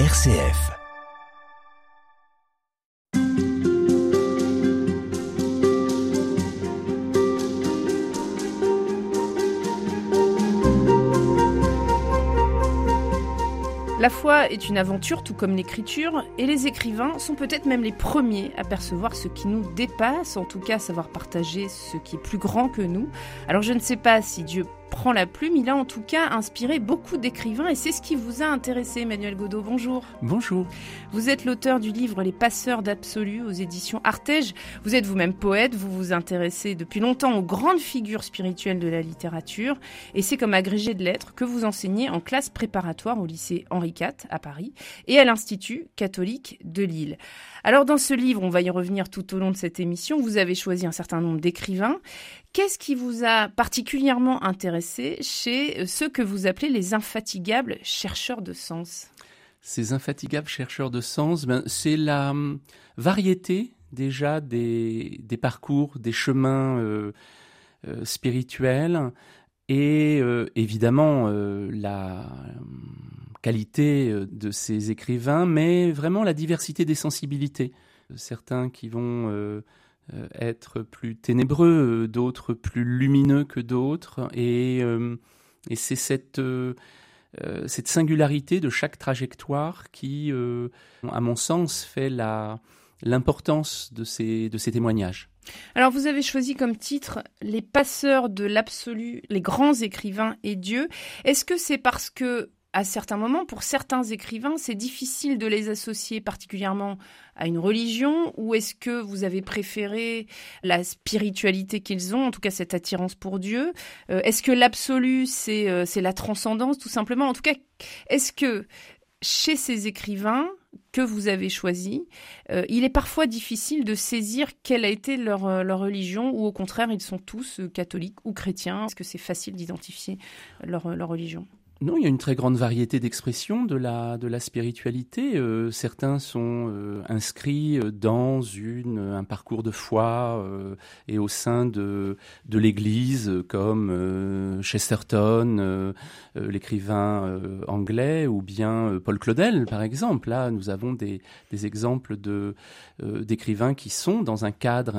RCF. La foi est une aventure tout comme l'écriture, et les écrivains sont peut-être même les premiers à percevoir ce qui nous dépasse, en tout cas savoir partager ce qui est plus grand que nous. Alors je ne sais pas si Dieu prend la plume, il a en tout cas inspiré beaucoup d'écrivains et c'est ce qui vous a intéressé, Emmanuel Godot. Bonjour. Bonjour. Vous êtes l'auteur du livre Les passeurs d'absolu aux éditions Artege. Vous êtes vous-même poète, vous vous intéressez depuis longtemps aux grandes figures spirituelles de la littérature et c'est comme agrégé de lettres que vous enseignez en classe préparatoire au lycée Henri IV à Paris et à l'Institut catholique de Lille. Alors dans ce livre, on va y revenir tout au long de cette émission, vous avez choisi un certain nombre d'écrivains. Qu'est-ce qui vous a particulièrement intéressé chez ceux que vous appelez les infatigables chercheurs de sens? Ces infatigables chercheurs de sens, ben, c'est la hum, variété déjà des, parcours, des chemins euh, euh, spirituels et euh, évidemment euh, la hum, qualité euh, de ces écrivains, mais vraiment la diversité des sensibilités. Certains qui vont euh, euh, être plus ténébreux, d'autres plus lumineux que d'autres. Et, euh, c'est cette, euh, cette singularité de chaque trajectoire qui, à mon sens, fait la, l'importance de ces, de ces témoignages. Alors vous avez choisi comme titre Les passeurs de l'absolu, les grands écrivains et Dieu. Est-ce que c'est parce que à certains moments, pour certains écrivains, c'est difficile de les associer particulièrement à une religion ou est-ce que vous avez préféré la spiritualité qu'ils ont, en tout cas cette attirance pour Dieu? Euh, Est-ce que l'absolu, c'est euh, la transcendance tout simplement? En tout cas, est-ce que chez ces écrivains que vous avez choisis, euh, il est parfois difficile de saisir quelle a été leur, leur religion ou au contraire, ils sont tous catholiques ou chrétiens? Est-ce que c'est facile d'identifier leur, leur religion? Non, il y a une très grande variété d'expressions de la, de la spiritualité. Euh, certains sont euh, inscrits dans une, un parcours de foi euh, et au sein de, de l'Église, comme euh, Chesterton, euh, l'écrivain anglais, ou bien Paul Claudel, par exemple. Là, nous avons des, des exemples d'écrivains qui sont dans un cadre,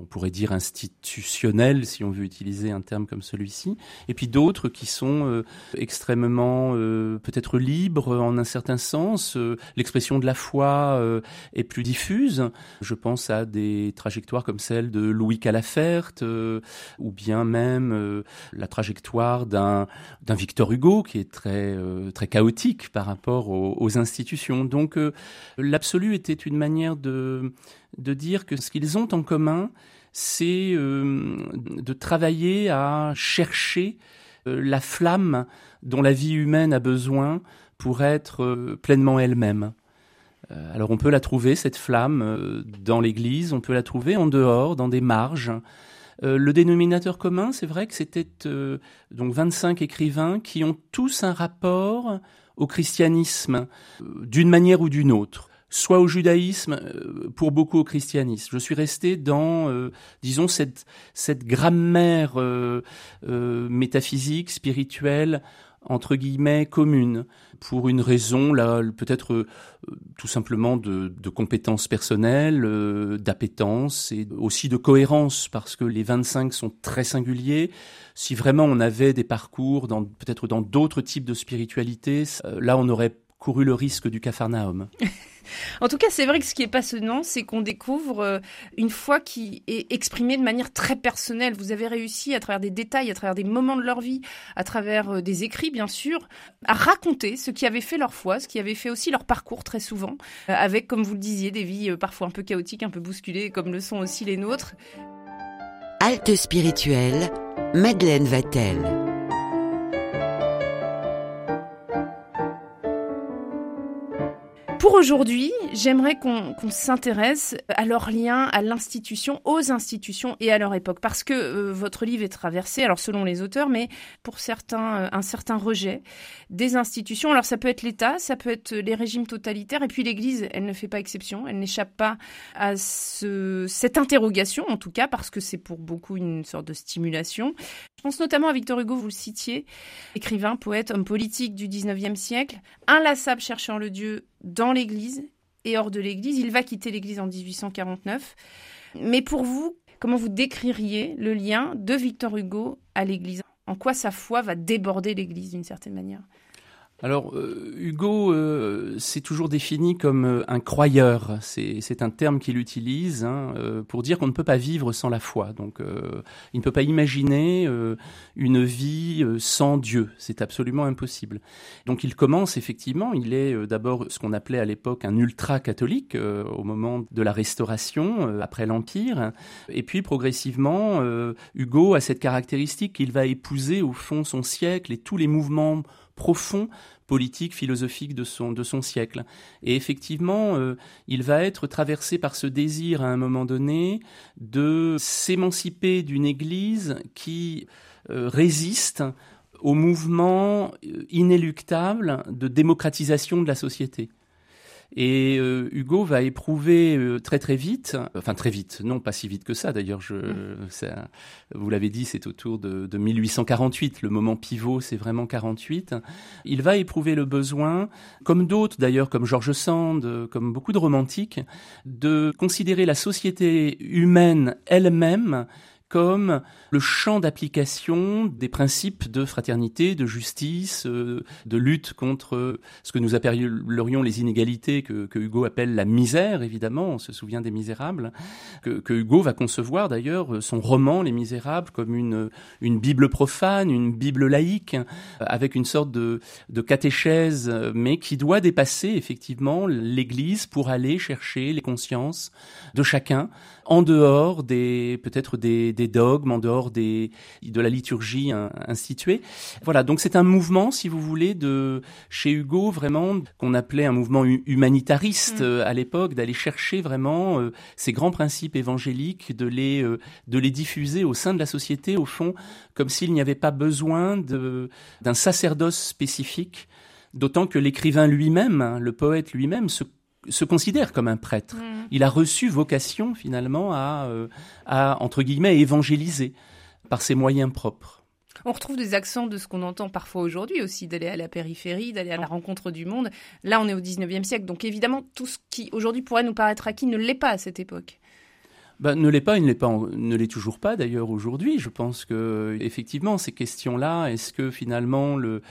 on pourrait dire institutionnel, si on veut utiliser un terme comme celui-ci, et puis d'autres qui sont extrêmement euh, peut-être libre en un certain sens. Euh, L'expression de la foi euh, est plus diffuse. Je pense à des trajectoires comme celle de Louis Calaferte, euh, ou bien même la trajectoire d'un Victor Hugo qui est très très chaotique par rapport aux, institutions. Donc l'absolu était une manière de dire que ce qu'ils ont en commun, c'est de travailler à chercher la flamme dont la vie humaine a besoin pour être euh, pleinement elle-même. Euh, alors on peut la trouver, cette flamme, euh, dans l'Église, on peut la trouver en dehors, dans des marges. Le dénominateur commun, c'est vrai que c'était donc 25 écrivains qui ont tous un rapport au christianisme, d'une manière ou d'une autre soit au judaïsme, pour beaucoup au christianisme. Je suis resté dans, euh, disons, cette, cette grammaire euh, euh, métaphysique, spirituelle, entre guillemets commune pour une raison là peut-être euh, tout simplement de, de compétences personnelles, euh, d'appétence et aussi de cohérence parce que les 25 sont très singuliers. Si vraiment on avait des parcours peut-être dans d'autres types de spiritualité, euh, là on aurait couru le risque du capharnaüm. En tout cas, c'est vrai que ce qui est passionnant, c'est qu'on découvre euh, une foi qui est exprimée de manière très personnelle. Vous avez réussi, à travers des détails, à travers des moments de leur vie, à travers euh, des écrits, bien sûr, à raconter ce qui avait fait leur foi, ce qui avait fait aussi leur parcours très souvent, euh, avec, comme vous le disiez, des vies parfois un peu chaotiques, un peu bousculées, comme le sont aussi les nôtres. Halte spirituelle, Madeleine Vatel. Pour aujourd'hui, j'aimerais qu'on qu s'intéresse à leur lien à l'institution, aux institutions et à leur époque, parce que euh, votre livre est traversé, alors selon les auteurs, mais pour certains, euh, un certain rejet des institutions. Alors ça peut être l'État, ça peut être les régimes totalitaires, et puis l'Église, elle ne fait pas exception, elle n'échappe pas à ce, cette interrogation, en tout cas, parce que c'est pour beaucoup une sorte de stimulation. Pense notamment à Victor Hugo, vous le citiez, écrivain, poète, homme politique du 19e siècle, inlassable cherchant le Dieu dans l'Église et hors de l'Église. Il va quitter l'Église en 1849. Mais pour vous, comment vous décririez le lien de Victor Hugo à l'Église? En quoi sa foi va déborder l'Église d'une certaine manière? Alors, euh, Hugo euh, s'est toujours défini comme euh, un croyeur. C'est un terme qu'il utilise hein, pour dire qu'on ne peut pas vivre sans la foi. Donc, il ne peut pas imaginer une vie sans Dieu. C'est absolument impossible. Donc, il commence effectivement. Il est d'abord ce qu'on appelait à l'époque un ultra-catholique au moment de la Restauration, après l'Empire. Et puis, progressivement, Hugo a cette caractéristique qu'il va épouser au fond son siècle et tous les mouvements profond politique, philosophique de son, de son siècle. Et effectivement, euh, il va être traversé par ce désir à un moment donné de s'émanciper d'une Église qui euh, résiste au mouvement euh, inéluctable de démocratisation de la société. Et euh, Hugo va éprouver euh, très très vite, enfin très vite, non pas si vite que ça d'ailleurs, je, ça, vous l'avez dit, c'est autour de, de, 1848, le moment pivot c'est vraiment 48. Il va éprouver le besoin, comme d'autres d'ailleurs, comme George Sand, comme beaucoup de romantiques, de considérer la société humaine elle-même comme le champ d'application des principes de fraternité, de justice, euh, de lutte contre ce que nous appellerions les inégalités, que, Hugo appelle la misère, évidemment, on se souvient des Misérables, que, Hugo va concevoir d'ailleurs son roman Les Misérables comme une, une Bible profane, une Bible laïque, avec une sorte de, de catéchèse, mais qui doit dépasser effectivement l'Église pour aller chercher les consciences de chacun, en dehors des peut-être des, des dogmes, en dehors des, de la liturgie instituée. Voilà, donc c'est un mouvement, si vous voulez, de chez Hugo vraiment qu'on appelait un mouvement humanitariste mm. euh, à l'époque, d'aller chercher vraiment euh, ces grands principes évangéliques, de les euh, de les diffuser au sein de la société, au fond, comme s'il n'y avait pas besoin d'un sacerdoce spécifique. D'autant que l'écrivain lui-même, hein, le poète lui-même, se se considère comme un prêtre. Mm. Il a reçu vocation finalement à, euh, à, entre guillemets, évangéliser par ses moyens propres. On retrouve des accents de ce qu'on entend parfois aujourd'hui aussi, d'aller à la périphérie, d'aller à la rencontre du monde. Là, on est au 19e siècle, donc évidemment, tout ce qui aujourd'hui pourrait nous paraître acquis ne l'est pas à cette époque. Ben, ne l'est pas, il ne l'est pas, ne l'est toujours pas d'ailleurs aujourd'hui. Je pense que effectivement ces questions-là, est-ce que finalement le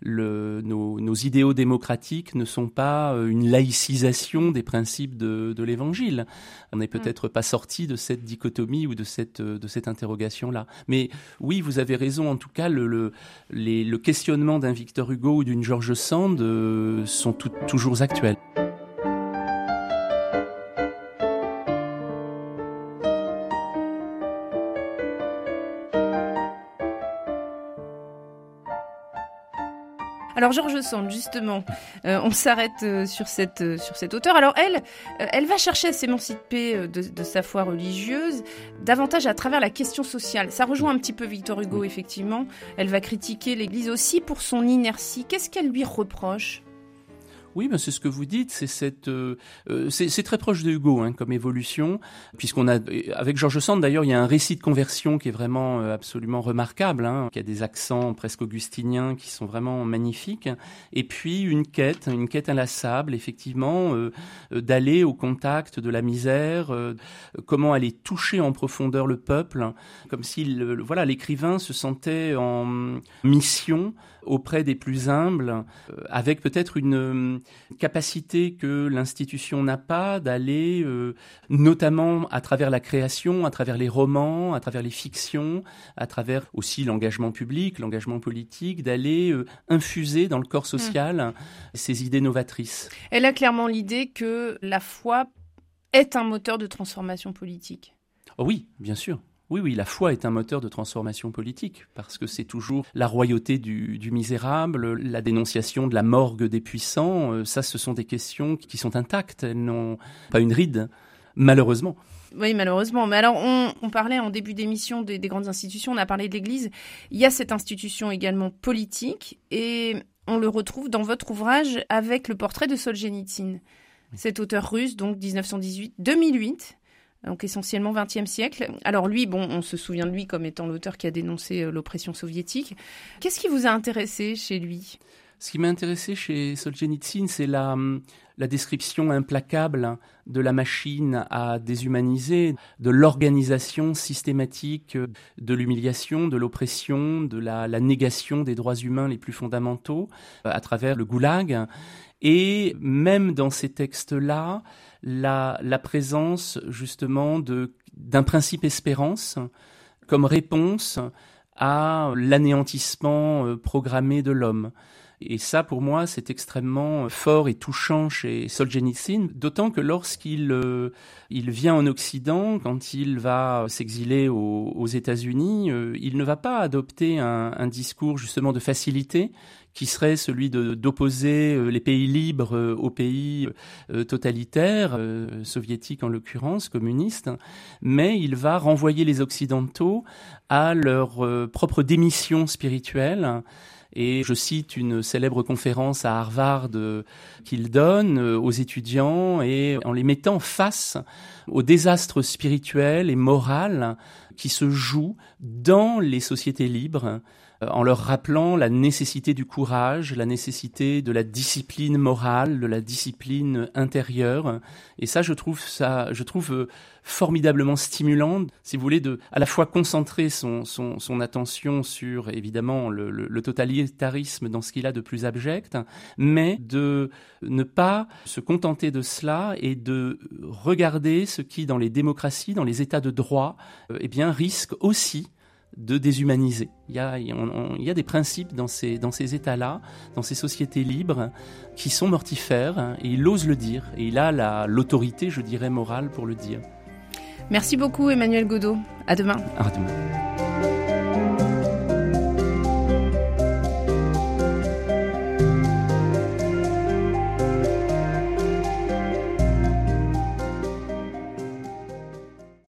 le, nos, nos, idéaux démocratiques ne sont pas euh, une laïcisation des principes de, de l'Évangile. On n'est mm. peut-être pas sorti de cette dichotomie ou de cette, euh, de cette interrogation-là. Mais oui, vous avez raison. En tout cas, le, le, les, le questionnement d'un Victor Hugo ou d'une George Sand euh, sont toujours actuels. Alors Georges Sand, justement, euh, on s'arrête euh, sur cette euh, sur cette auteur. Alors elle, elle va chercher à s'émanciper de, sa foi religieuse davantage à travers la question sociale. Ça rejoint un petit peu Victor Hugo, effectivement. Elle va critiquer l'Église aussi pour son inertie. Qu'est-ce qu'elle lui reproche? Oui, ben c'est ce que vous dites. C'est cette, euh, euh, c'est très proche de Hugo hein, comme évolution, puisqu'on a avec Georges Sand d'ailleurs, il y a un récit de conversion qui est vraiment euh, absolument remarquable, hein, qui a des accents presque augustiniens qui sont vraiment magnifiques, et puis une quête, une quête inlassable, effectivement, d'aller au contact de la misère, comment aller toucher en profondeur le peuple, comme si voilà l'écrivain se sentait en mission auprès des plus humbles, avec peut-être une capacité que l'institution n'a pas d'aller, euh, notamment à travers la création, à travers les romans, à travers les fictions, à travers aussi l'engagement public, l'engagement politique, d'aller euh, infuser dans le corps social mmh. ces idées novatrices. Elle a clairement l'idée que la foi est un moteur de transformation politique. Oh oui, bien sûr. Oui, oui, la foi est un moteur de transformation politique, parce que c'est toujours la royauté du, misérable, la dénonciation de la morgue des puissants, euh, ça ce sont des questions qui sont intactes, elles n'ont pas une ride, malheureusement. Oui, malheureusement. Mais alors, on, parlait en début d'émission des, des, grandes institutions, on a parlé de l'Église. Il y a cette institution également politique, et on le retrouve dans votre ouvrage avec le portrait de Solzhenitsyn. Cet auteur russe, donc 1918-2008, donc essentiellement XXe siècle. Alors lui, bon, on se souvient de lui comme étant l'auteur qui a dénoncé euh, l'oppression soviétique. Qu'est-ce qui vous a intéressé chez lui? Ce qui m'a intéressé chez Solzhenitsyn, c'est la, hum, la description implacable de la machine à déshumaniser, de l'organisation systématique de l'humiliation, de l'oppression, de la, négation des droits humains les plus fondamentaux euh, à travers le goulag. Et même dans ces textes-là, la, la présence justement d'un principe espérance comme réponse à l'anéantissement euh, programmé de l'homme. Et ça, pour moi, c'est extrêmement fort et touchant chez Solzhenitsyn, d'autant que lorsqu'il euh, il vient en Occident, quand il va s'exiler aux, États-Unis, euh, il ne va pas adopter un, un, discours justement de facilité qui serait celui d'opposer euh, les pays libres aux pays totalitaires, soviétiques en l'occurrence, communistes, mais il va renvoyer les Occidentaux à leur propre démission spirituelle et je cite une célèbre conférence à Harvard euh, qu'il donne euh, aux étudiants et en les mettant face au désastre spirituel et moral qui se joue dans les sociétés libres en leur rappelant la nécessité du courage, la nécessité de la discipline morale, de la discipline intérieure. Et ça, je trouve ça, je trouve euh, formidablement stimulant, si vous voulez, de à la fois concentrer son, son, son attention sur évidemment le, le, totalitarisme dans ce qu'il a de plus abject, mais de ne pas se contenter de cela et de regarder ce qui, dans les démocraties, dans les États de droit, euh, eh bien, risque aussi de déshumaniser. Il y a, il y a des principes dans ces, dans ces États-là, dans ces sociétés libres, qui sont mortifères, et il ose le dire, et il a l'autorité, je dirais, morale pour le dire. Merci beaucoup Emmanuel Godot. À demain. À demain.